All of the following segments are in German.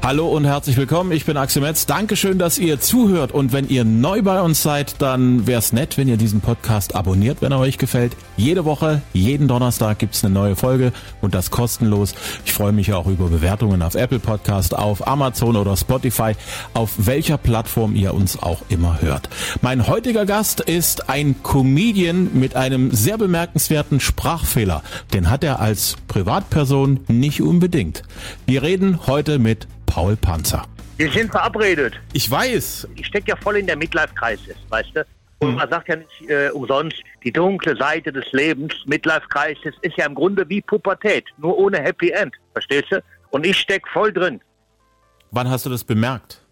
Hallo und herzlich willkommen, ich bin Axel Metz. Dankeschön, dass ihr zuhört und wenn ihr neu bei uns seid, dann wäre es nett, wenn ihr diesen Podcast abonniert, wenn er euch gefällt. Jede Woche, jeden Donnerstag gibt's eine neue Folge und das kostenlos. Ich freue mich auch über Bewertungen auf Apple Podcast, auf Amazon oder Spotify, auf welcher Plattform ihr uns auch immer hört. Mein heutiger Gast ist ein Comedian mit einem sehr bemerkenswerten Sprachfehler. Den hat er als Privatperson nicht unbedingt. Wir reden heute mit Paul Panzer. Wir sind verabredet. Ich weiß. Ich stecke ja voll in der Midlife-Crisis, weißt du? Und man sagt ja nicht äh, umsonst, die dunkle Seite des Lebens, Midlife-Crisis, ist ja im Grunde wie Pubertät, nur ohne Happy End, verstehst du? Und ich stecke voll drin. Wann hast du das bemerkt?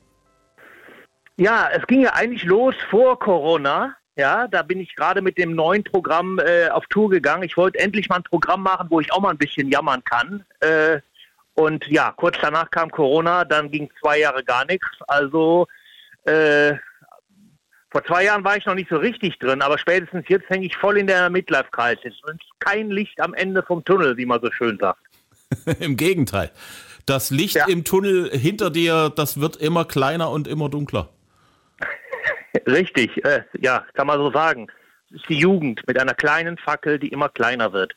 Ja, es ging ja eigentlich los vor Corona. Ja, da bin ich gerade mit dem neuen Programm äh, auf Tour gegangen. Ich wollte endlich mal ein Programm machen, wo ich auch mal ein bisschen jammern kann. Äh, und ja, kurz danach kam Corona, dann ging zwei Jahre gar nichts. Also äh, vor zwei Jahren war ich noch nicht so richtig drin, aber spätestens jetzt hänge ich voll in der Midlife-Crisis. Und kein Licht am Ende vom Tunnel, wie man so schön sagt. Im Gegenteil. Das Licht ja. im Tunnel hinter dir, das wird immer kleiner und immer dunkler. Richtig, äh, ja, kann man so sagen. Es ist die Jugend mit einer kleinen Fackel, die immer kleiner wird.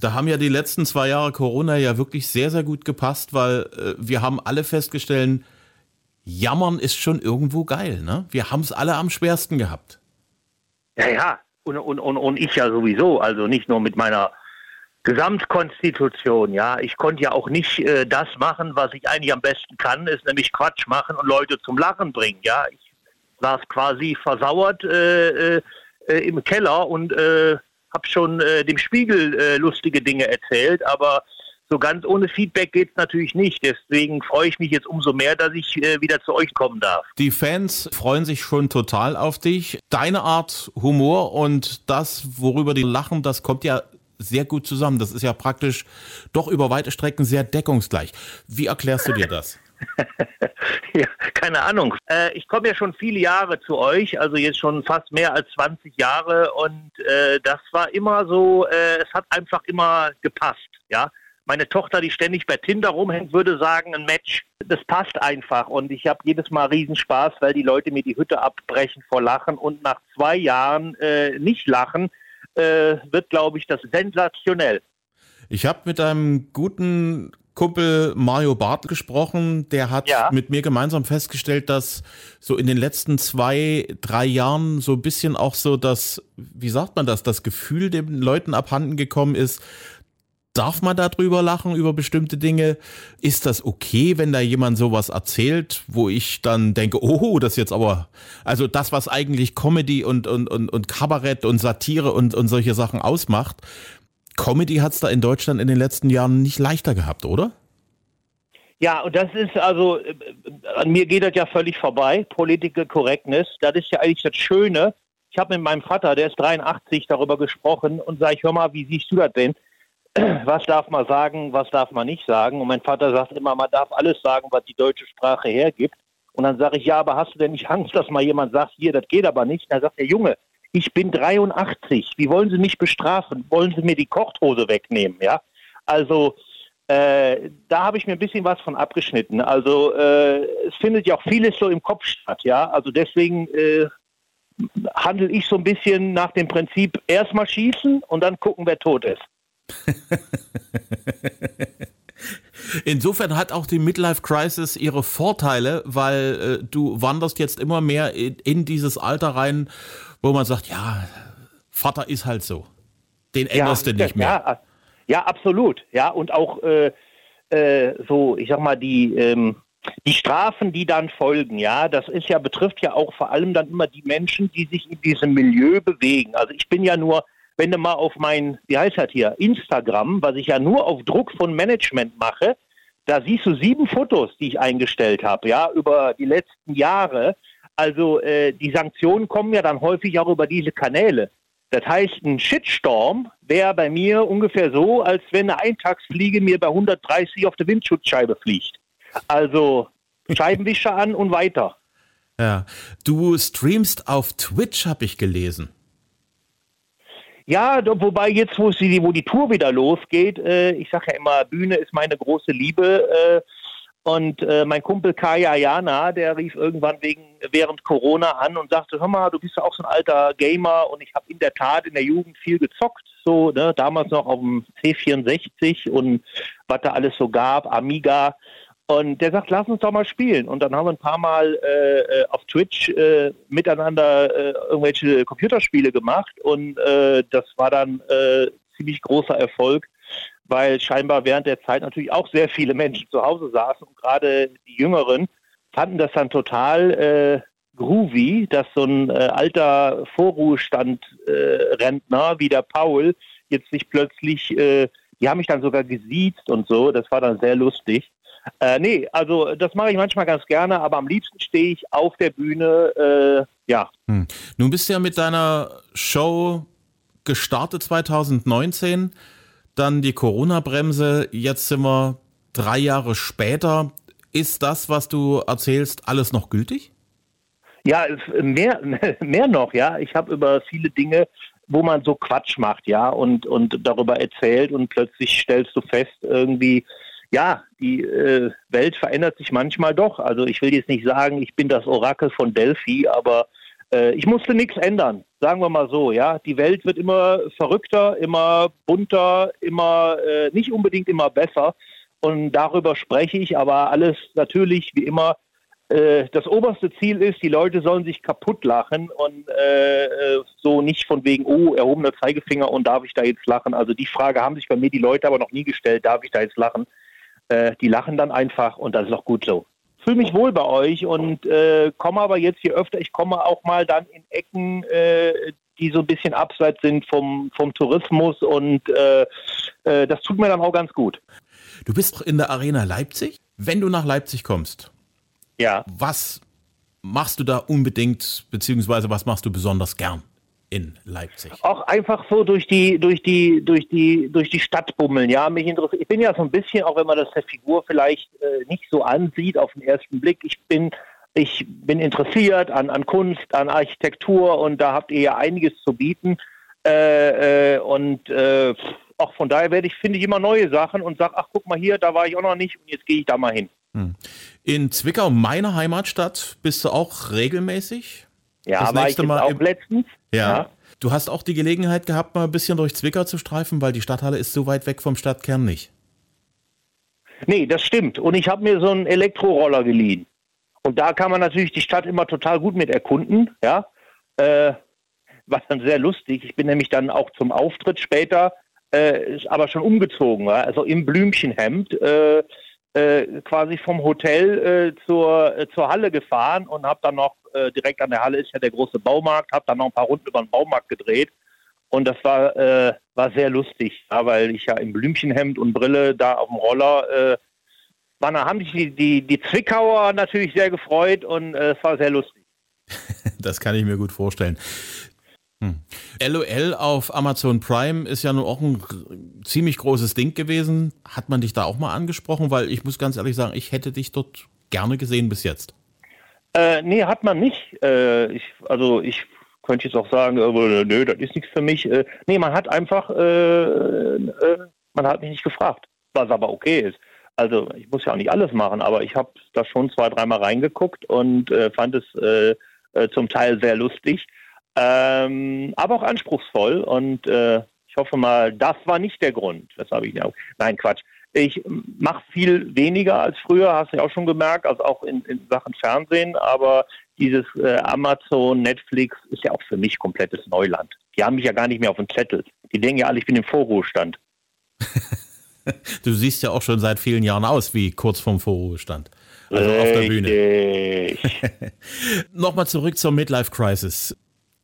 Da haben ja die letzten zwei Jahre Corona ja wirklich sehr, sehr gut gepasst, weil äh, wir haben alle festgestellt, Jammern ist schon irgendwo geil, ne? Wir haben es alle am schwersten gehabt. Ja, ja, und, und, und, und ich ja sowieso, also nicht nur mit meiner Gesamtkonstitution, ja. Ich konnte ja auch nicht äh, das machen, was ich eigentlich am besten kann, ist nämlich Quatsch machen und Leute zum Lachen bringen, ja. Ich saß quasi versauert äh, äh, äh im Keller und äh, habe schon äh, dem Spiegel äh, lustige Dinge erzählt, aber so ganz ohne Feedback geht es natürlich nicht. Deswegen freue ich mich jetzt umso mehr, dass ich äh, wieder zu euch kommen darf. Die Fans freuen sich schon total auf dich. Deine Art Humor und das, worüber die lachen, das kommt ja sehr gut zusammen. Das ist ja praktisch doch über weite Strecken sehr deckungsgleich. Wie erklärst du dir das? ja, keine Ahnung. Äh, ich komme ja schon viele Jahre zu euch, also jetzt schon fast mehr als 20 Jahre und äh, das war immer so, äh, es hat einfach immer gepasst, ja. Meine Tochter, die ständig bei Tinder rumhängt, würde sagen, ein Match, das passt einfach und ich habe jedes Mal Riesenspaß, weil die Leute mir die Hütte abbrechen vor Lachen und nach zwei Jahren äh, nicht lachen, äh, wird, glaube ich, das sensationell. Ich habe mit einem guten Kumpel Mario Barth gesprochen. Der hat ja. mit mir gemeinsam festgestellt, dass so in den letzten zwei, drei Jahren so ein bisschen auch so das, wie sagt man das, das Gefühl den Leuten abhanden gekommen ist, Darf man darüber lachen, über bestimmte Dinge? Ist das okay, wenn da jemand sowas erzählt, wo ich dann denke, oh, das jetzt aber, also das, was eigentlich Comedy und, und, und, und Kabarett und Satire und, und solche Sachen ausmacht, Comedy hat es da in Deutschland in den letzten Jahren nicht leichter gehabt, oder? Ja, und das ist also, äh, an mir geht das ja völlig vorbei, Political Correctness. Das ist ja eigentlich das Schöne. Ich habe mit meinem Vater, der ist 83, darüber gesprochen und sage ich, hör mal, wie siehst du das denn? Was darf man sagen, was darf man nicht sagen? Und mein Vater sagt immer, man darf alles sagen, was die deutsche Sprache hergibt. Und dann sage ich, ja, aber hast du denn nicht Angst, dass mal jemand sagt, hier, das geht aber nicht? Und dann sagt der Junge, ich bin 83. Wie wollen Sie mich bestrafen? Wollen Sie mir die Kochhose wegnehmen? Ja, also äh, da habe ich mir ein bisschen was von abgeschnitten. Also äh, es findet ja auch vieles so im Kopf statt. Ja, also deswegen äh, handle ich so ein bisschen nach dem Prinzip erstmal schießen und dann gucken, wer tot ist. Insofern hat auch die Midlife Crisis ihre Vorteile, weil äh, du wanderst jetzt immer mehr in, in, dieses Alter rein, wo man sagt, ja, Vater ist halt so. Den änderst ja, du nicht mehr. Ja, ja, absolut. Ja, und auch äh, äh, so, ich sag mal, die, ähm, die Strafen, die dann folgen, ja, das ist ja, betrifft ja auch vor allem dann immer die Menschen, die sich in diesem Milieu bewegen. Also ich bin ja nur, wenn du mal auf mein, wie heißt das hier, Instagram, was ich ja nur auf Druck von Management mache, da siehst du sieben Fotos, die ich eingestellt habe, ja, über die letzten Jahre. Also äh, die Sanktionen kommen ja dann häufig auch über diese Kanäle. Das heißt, ein Shitstorm wäre bei mir ungefähr so, als wenn eine Eintagsfliege mir bei 130 auf der Windschutzscheibe fliegt. Also Scheibenwischer an und weiter. Ja, du streamst auf Twitch, habe ich gelesen. Ja, wobei jetzt, wo, sie, wo die Tour wieder losgeht, äh, ich sage ja immer, Bühne ist meine große Liebe. Äh, und äh, mein Kumpel Kaya Jana, der rief irgendwann wegen, während Corona an und sagte, hör mal, du bist ja auch so ein alter Gamer und ich habe in der Tat in der Jugend viel gezockt, so, ne, damals noch auf dem C64 und was da alles so gab, Amiga. Und der sagt, lass uns doch mal spielen. Und dann haben wir ein paar Mal äh, äh auf Twitch äh, miteinander äh, irgendwelche Computerspiele gemacht und äh, das war dann äh, ziemlich großer Erfolg weil scheinbar während der Zeit natürlich auch sehr viele Menschen zu Hause saßen und gerade die Jüngeren fanden das dann total äh, groovy, dass so ein äh, alter Vorruhestand-Rentner äh, wie der Paul jetzt sich plötzlich, äh, die haben mich dann sogar gesiezt und so, das war dann sehr lustig. Äh, nee, also das mache ich manchmal ganz gerne, aber am liebsten stehe ich auf der Bühne, äh, ja. Hm. Nun bist du ja mit deiner Show gestartet 2019 dann die Corona-Bremse, jetzt sind wir drei Jahre später. Ist das, was du erzählst, alles noch gültig? Ja, mehr, mehr noch, ja. Ich habe über viele Dinge, wo man so Quatsch macht, ja, und, und darüber erzählt und plötzlich stellst du fest, irgendwie, ja, die äh, Welt verändert sich manchmal doch. Also ich will jetzt nicht sagen, ich bin das Orakel von Delphi, aber äh, ich musste nichts ändern, sagen wir mal so, ja. Die Welt wird immer verrückter, immer bunter, immer äh, nicht unbedingt immer besser. Und darüber spreche ich, aber alles natürlich wie immer. Äh, das oberste Ziel ist, die Leute sollen sich kaputt lachen und äh, äh, so nicht von wegen, oh, erhobener Zeigefinger und darf ich da jetzt lachen? Also die Frage haben sich bei mir die Leute aber noch nie gestellt, darf ich da jetzt lachen? Äh, die lachen dann einfach und das ist auch gut so fühle mich wohl bei euch und äh, komme aber jetzt hier öfter, ich komme auch mal dann in Ecken, äh, die so ein bisschen abseits sind vom, vom Tourismus und äh, äh, das tut mir dann auch ganz gut. Du bist in der Arena Leipzig. Wenn du nach Leipzig kommst, ja. was machst du da unbedingt, beziehungsweise was machst du besonders gern? In Leipzig? Auch einfach so durch die, durch die, durch die, durch die Stadt bummeln. Ja, mich interessiert. Ich bin ja so ein bisschen, auch wenn man das der Figur vielleicht äh, nicht so ansieht auf den ersten Blick, ich bin, ich bin interessiert an, an Kunst, an Architektur und da habt ihr ja einiges zu bieten. Äh, äh, und äh, auch von daher werde ich, finde ich immer neue Sachen und sage, ach guck mal hier, da war ich auch noch nicht und jetzt gehe ich da mal hin. Hm. In Zwickau, meine Heimatstadt, bist du auch regelmäßig? Ja, das jetzt Mal auch letztens. Ja. ja. Du hast auch die Gelegenheit gehabt, mal ein bisschen durch Zwickau zu streifen, weil die Stadthalle ist so weit weg vom Stadtkern nicht. Nee, das stimmt. Und ich habe mir so einen Elektroroller geliehen. Und da kann man natürlich die Stadt immer total gut mit erkunden. Ja, äh, war dann sehr lustig. Ich bin nämlich dann auch zum Auftritt später, äh, aber schon umgezogen, also im Blümchenhemd. Äh, quasi vom Hotel äh, zur, äh, zur Halle gefahren und habe dann noch äh, direkt an der Halle ist ja der große Baumarkt, habe dann noch ein paar Runden über den Baumarkt gedreht und das war äh, war sehr lustig, ja, weil ich ja im Blümchenhemd und Brille da auf dem Roller äh, war. Da haben sich die, die, die Zwickauer natürlich sehr gefreut und es war sehr lustig. das kann ich mir gut vorstellen. Hm. LOL auf Amazon Prime ist ja nun auch ein ziemlich großes Ding gewesen. Hat man dich da auch mal angesprochen? Weil ich muss ganz ehrlich sagen, ich hätte dich dort gerne gesehen bis jetzt. Äh, nee, hat man nicht. Äh, ich, also ich könnte jetzt auch sagen, äh, nö, das ist nichts für mich. Äh, nee, man hat einfach, äh, äh, man hat mich nicht gefragt, was aber okay ist. Also ich muss ja auch nicht alles machen, aber ich habe da schon zwei, dreimal reingeguckt und äh, fand es äh, äh, zum Teil sehr lustig ähm, aber auch anspruchsvoll und äh, ich hoffe mal, das war nicht der Grund, weshalb ich auch. Nein, Quatsch. Ich mache viel weniger als früher, hast du ja auch schon gemerkt, also auch in, in Sachen Fernsehen, aber dieses äh, Amazon, Netflix ist ja auch für mich komplettes Neuland. Die haben mich ja gar nicht mehr auf dem Zettel. Die denken ja alle, ich bin im Vorruhestand. du siehst ja auch schon seit vielen Jahren aus wie kurz vorm Vorruhestand. Also auf der Bühne. Nochmal zurück zur Midlife Crisis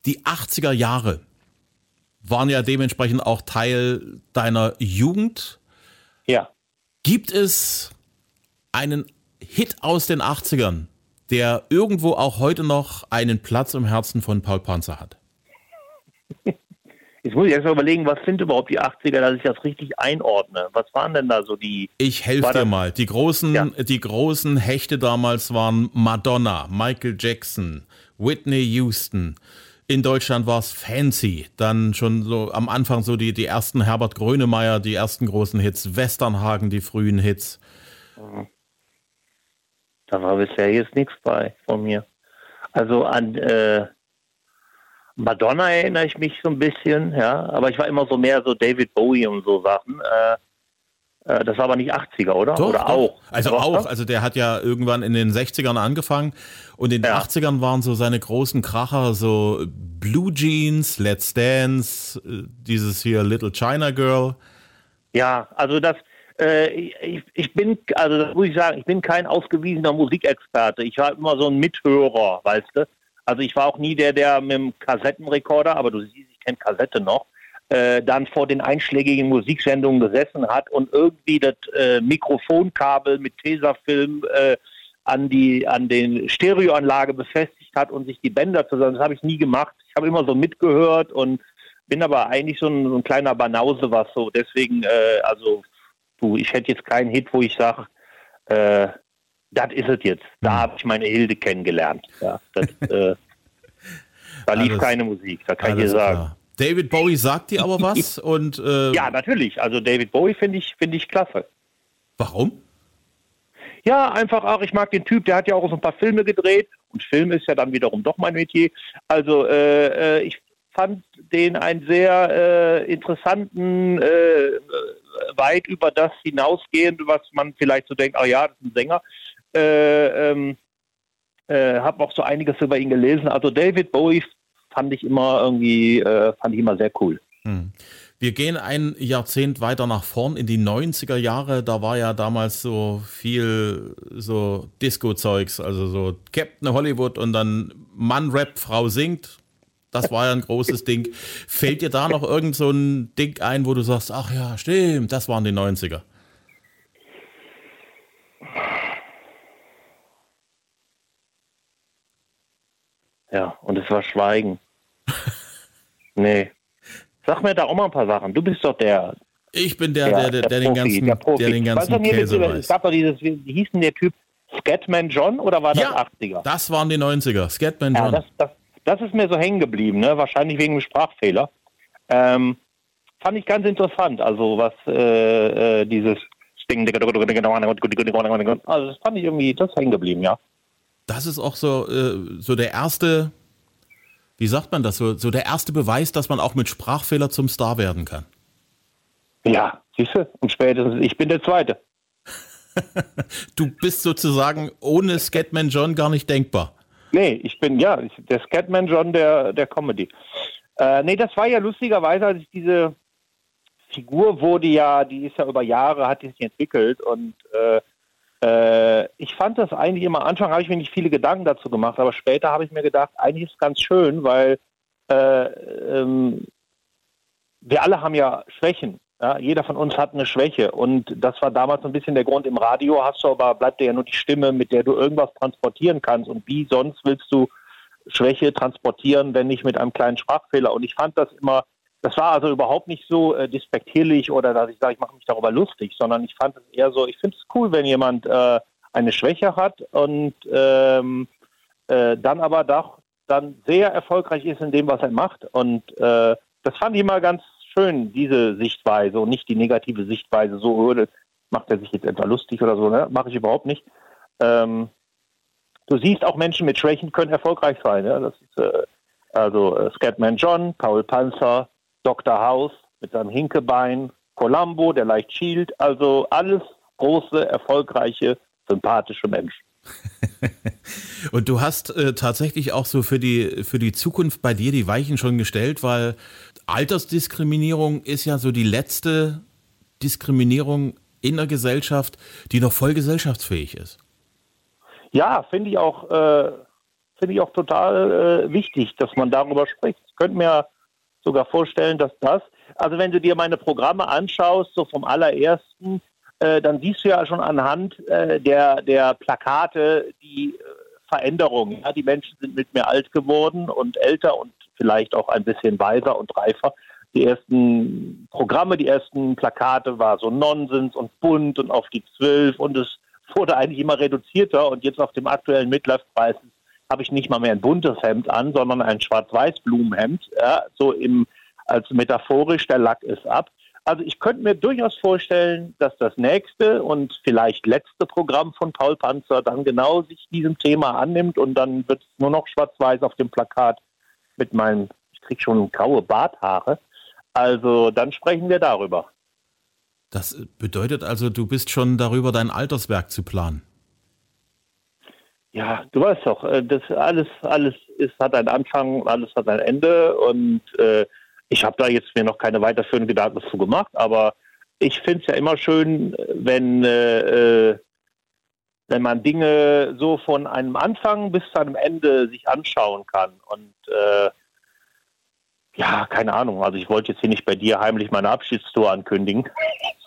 die 80er Jahre waren ja dementsprechend auch Teil deiner Jugend. Ja. Gibt es einen Hit aus den 80ern, der irgendwo auch heute noch einen Platz im Herzen von Paul Panzer hat? Jetzt muss ich erst mal überlegen, was sind überhaupt die 80er, dass ich das richtig einordne. Was waren denn da so die. Ich helfe dir mal. Die großen, ja. die großen Hechte damals waren Madonna, Michael Jackson, Whitney Houston, In Deutschland war es Fancy. Dann schon so am Anfang so die, die ersten Herbert Grönemeyer, die ersten großen Hits, Westernhagen, die frühen Hits. Da war bisher jetzt nichts bei von mir. Also an äh, Madonna erinnere ich mich so ein bisschen, ja, aber ich war immer so mehr so David Bowie und so Sachen. Äh, das war aber nicht 80er, oder? Doch, oder doch. auch? Also doch, auch. Also der hat ja irgendwann in den 60ern angefangen und in den Ja. 80ern waren so seine großen Kracher, so Blue Jeans, Let's Dance, äh, dieses hier Little China Girl. Ja, also das, äh, ich, ich bin, also das muss ich sagen, ich bin kein ausgewiesener Musikexperte. Ich war immer so ein Mithörer, weißt du. Also ich war auch nie der, der mit dem Kassettenrekorder, aber du siehst, ich kenne Kassette noch, äh, dann vor den einschlägigen Musiksendungen gesessen hat und irgendwie das äh, Mikrofonkabel mit Tesafilm äh, an die an den Stereoanlage befestigt hat und sich die Bänder zusammen. Das habe ich nie gemacht. Ich habe immer so mitgehört und bin aber eigentlich so ein, so ein kleiner Banause, was so. Deswegen, äh, also, du, ich hätte jetzt keinen Hit, wo ich sage, äh, das ist es jetzt. Da habe ich meine Hilde kennengelernt. Ja, das, äh, da lief Alles- keine Musik, da kann ich dir sagen. klar. David Bowie sagt dir aber was und äh, Ja, natürlich. Also David Bowie finde ich, finde ich klasse. warum? Ja, einfach auch, ich mag den Typ, der hat ja auch so ein paar Filme gedreht und Film ist ja dann wiederum doch mein Metier. Also äh, äh, ich fand den einen sehr äh, interessanten, äh, weit über das hinausgehend, was man vielleicht so denkt, ah ja, das ist ein Sänger. Äh, ähm, äh, habe auch so einiges über ihn gelesen. Also David Bowie fand ich immer irgendwie, äh, fand ich immer sehr cool. Hm. Wir gehen ein Jahrzehnt weiter nach vorn in die 90er Jahre. Da war ja damals so viel so Disco-Zeugs, also so Captain Hollywood und dann Mann rappt, Frau singt. Das war ja ein großes Ding. Fällt dir da noch irgend so ein Ding ein, wo du sagst, ach ja, stimmt, das waren die 90er? Ja, und es war Schweigen. nee. Sag mir da auch mal ein paar Sachen. Du bist doch der, Ich bin der, der, der, der den Profi, ganzen, der Profi. der den Weißt ganzen mir Käse Es weiß. gab doch dieses, wie hieß denn der Typ? Scatman John oder war das Ja, 80er? das waren die 90er. Scatman Ja, John. das, das, das ist mir so hängen geblieben, ne? wahrscheinlich wegen dem Sprachfehler. Ähm, fand ich ganz interessant, also was äh, äh, dieses Ding, also das fand ich irgendwie, das hängen geblieben, ja. Das ist auch so, äh, so der erste, wie sagt man das, so, so der erste Beweis, dass man auch mit Sprachfehler zum Star werden kann. Ja, siehst du, und spätestens, ich bin der Zweite. Du bist sozusagen ohne Scatman John gar nicht denkbar. Nee, ich bin, ja, ich, der Scatman John der, der Comedy. Äh, nee, das war ja lustigerweise, als ich diese Figur wurde ja, die ist ja über Jahre, hat die sich entwickelt und äh, äh, ich fand das eigentlich immer, am Anfang habe ich mir nicht viele Gedanken dazu gemacht, aber später habe ich mir gedacht, eigentlich ist es ganz schön, weil äh, ähm, wir alle haben ja Schwächen. Ja, jeder von uns hat eine Schwäche und das war damals ein bisschen der Grund. Im Radio hast du aber, bleibt dir ja nur die Stimme, mit der du irgendwas transportieren kannst und wie sonst willst du Schwäche transportieren, wenn nicht mit einem kleinen Sprachfehler. Und ich fand das immer, das war also überhaupt nicht so äh, despektierlich oder dass ich sage, ich mache mich darüber lustig, sondern ich fand es eher so, ich finde es cool, wenn jemand äh, eine Schwäche hat und ähm, äh, dann aber doch dann sehr erfolgreich ist in dem, was er macht. Und äh, das fand ich immer ganz schön, diese Sichtweise und nicht die negative Sichtweise, so oh, das macht er sich jetzt etwa lustig oder so, ne? Mache ich überhaupt nicht. Ähm, du siehst auch Menschen mit Schwächen können erfolgreich sein. Ja? Das ist äh, also äh, Scatman John, Paul Panzer, Dr. House mit seinem Hinkebein, Columbo, der leicht schielt, also alles große, erfolgreiche, sympathische Menschen. Und du hast äh, tatsächlich auch so für die, für die Zukunft bei dir die Weichen schon gestellt, weil Altersdiskriminierung ist ja so die letzte Diskriminierung in der Gesellschaft, die noch voll gesellschaftsfähig ist. Ja, finde ich auch, äh, finde ich auch total äh, wichtig, dass man darüber spricht. Ich könnte mir sogar vorstellen, dass das, also wenn du dir meine Programme anschaust, so vom allerersten, äh, dann siehst du ja schon anhand äh, der, der Plakate die äh, Veränderung. Ja? Die Menschen sind mit mir alt geworden und älter und vielleicht auch ein bisschen weiser und reifer. Die ersten Programme, die ersten Plakate war so Nonsens und bunt und auf die zwölf und es wurde eigentlich immer reduzierter und jetzt auf dem aktuellen Midlife-Preis habe ich nicht mal mehr ein buntes Hemd an, sondern ein schwarz-weiß Blumenhemd, ja, so im, als metaphorisch, der Lack ist ab. Also ich könnte mir durchaus vorstellen, dass das nächste und vielleicht letzte Programm von Paul Panzer dann genau sich diesem Thema annimmt und dann wird es nur noch schwarz-weiß auf dem Plakat mit meinen, ich kriege schon graue Barthaare. Also dann sprechen wir darüber. Das bedeutet also, du bist schon darüber, dein Alterswerk zu planen. Ja, du weißt doch, äh, das alles, alles ist, hat einen Anfang, alles hat ein Ende und äh, ich habe da jetzt mir noch keine weiterführenden Gedanken zu gemacht, aber ich finde es ja immer schön, wenn, äh, äh, wenn man Dinge so von einem Anfang bis zu einem Ende sich anschauen kann. Und äh, ja, keine Ahnung. Also ich wollte jetzt hier nicht bei dir heimlich meine Abschiedstour ankündigen.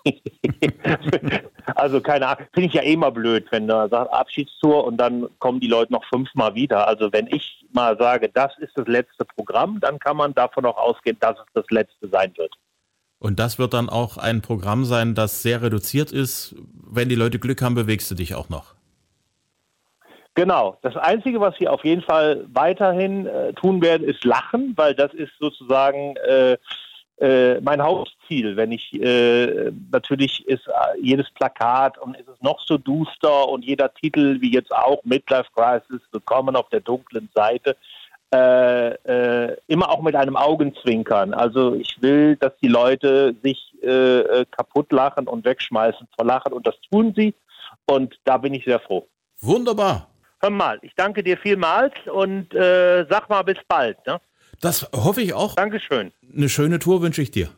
also keine Ahnung, finde ich ja eh mal blöd, wenn du sagst Abschiedstour und dann kommen die Leute noch fünfmal wieder. Also wenn ich mal sage, das ist das letzte Programm, dann kann man davon auch ausgehen, dass es das letzte sein wird. Und das wird dann auch ein Programm sein, das sehr reduziert ist. Wenn die Leute Glück haben, bewegst du dich auch noch. Genau. Das Einzige, was wir auf jeden Fall weiterhin äh, tun werden, ist lachen, weil das ist sozusagen äh, mein Hauptziel. Wenn ich äh, natürlich ist äh, jedes Plakat und ist es noch so duster und jeder Titel, wie jetzt auch Midlife Crisis, willkommen auf der dunklen Seite, äh, äh, immer auch mit einem Augenzwinkern. Also ich will, dass die Leute sich äh, kaputt lachen und wegschmeißen vor Lachen und das tun sie und da bin ich sehr froh. Wunderbar. Hör mal, ich danke dir vielmals und sag mal bis bald. Ne? Das hoffe ich auch. Dankeschön. Eine schöne Tour wünsche ich dir.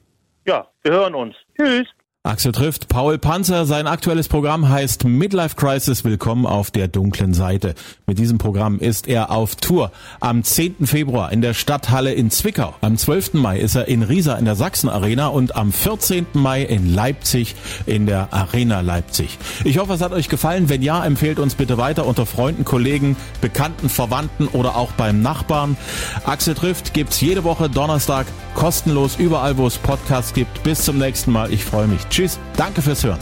Ja, wir hören uns. Tschüss. Axel trifft Paul Panzer. Sein aktuelles Programm heißt Midlife Crisis. Willkommen auf der dunklen Seite. Mit diesem Programm ist er auf Tour. Am 10. Februar in der Stadthalle in Zwickau. Am 12. Mai ist er in Riesa in der Sachsen Arena und am 14. Mai in Leipzig in der Arena Leipzig. Ich hoffe, es hat euch gefallen. Wenn ja, empfehlt uns bitte weiter unter Freunden, Kollegen, Bekannten, Verwandten oder auch beim Nachbarn. Axel trifft gibt's jede Woche Donnerstag kostenlos überall, wo es Podcasts gibt. Bis zum nächsten Mal. Ich freue mich. Tschüss, danke fürs Hören.